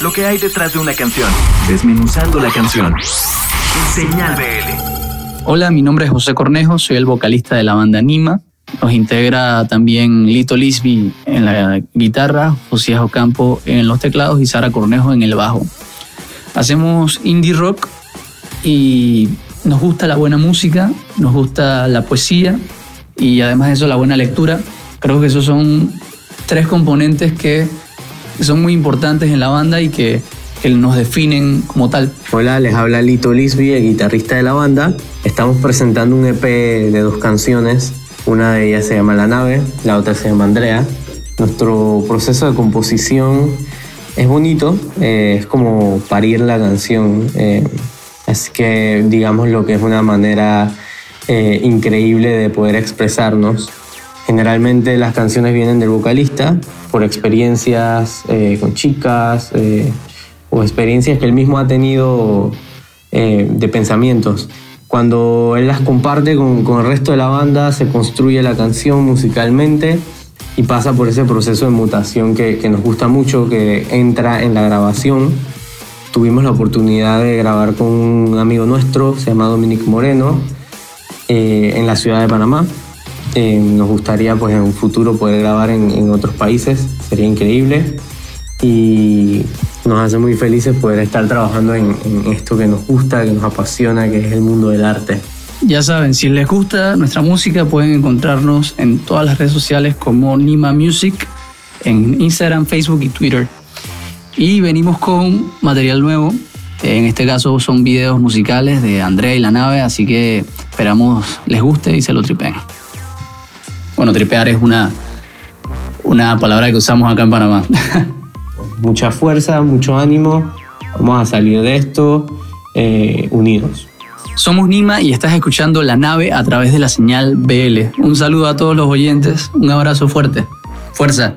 lo que hay detrás de una canción, desmenuzando la canción. Señal BL. Hola, mi nombre es José Cornejo, soy el vocalista de la banda Nima. Nos integra también Lito Lisby en la guitarra, José Ocampo en los teclados y Sara Cornejo en el bajo. Hacemos indie rock y nos gusta la buena música, nos gusta la poesía y además de eso la buena lectura. Creo que esos son tres componentes que son muy importantes en la banda y que, nos definen como tal. Hola, les habla Lito Lisby, el guitarrista de la banda. Estamos presentando un EP de dos canciones. Una de ellas se llama La Nave, la otra se llama Andrea. Nuestro proceso de composición es bonito, eh, es como parir la canción. Eh, así que digamos lo que es una manera eh, increíble de poder expresarnos. Generalmente las canciones vienen del vocalista por experiencias eh, con chicas eh, o experiencias que él mismo ha tenido eh, de pensamientos. Cuando él las comparte con, el resto de la banda, se construye la canción musicalmente y pasa por ese proceso de mutación que, que nos gusta mucho, que entra en la grabación. Tuvimos la oportunidad de grabar con un amigo nuestro, se llama Dominic Moreno, en la ciudad de Panamá. Eh, nos gustaría pues en un futuro poder grabar en, otros países, sería increíble. Y nos hace muy felices poder estar trabajando en, esto que nos gusta, que nos apasiona, que es el mundo del arte. Ya saben, si les gusta nuestra música pueden encontrarnos en todas las redes sociales como Nima Music, en Instagram, Facebook y Twitter. Y venimos con material nuevo. En este caso son videos musicales de Andrea y la nave, así que esperamos les guste y se lo tripen. Bueno, tripear es una, una palabra que usamos acá en Panamá. Mucha fuerza, mucho ánimo. Vamos a salir de esto eh, unidos. Somos Nima y estás escuchando La Nave a través de la señal BL. Un saludo a todos los oyentes, un abrazo fuerte. Fuerza.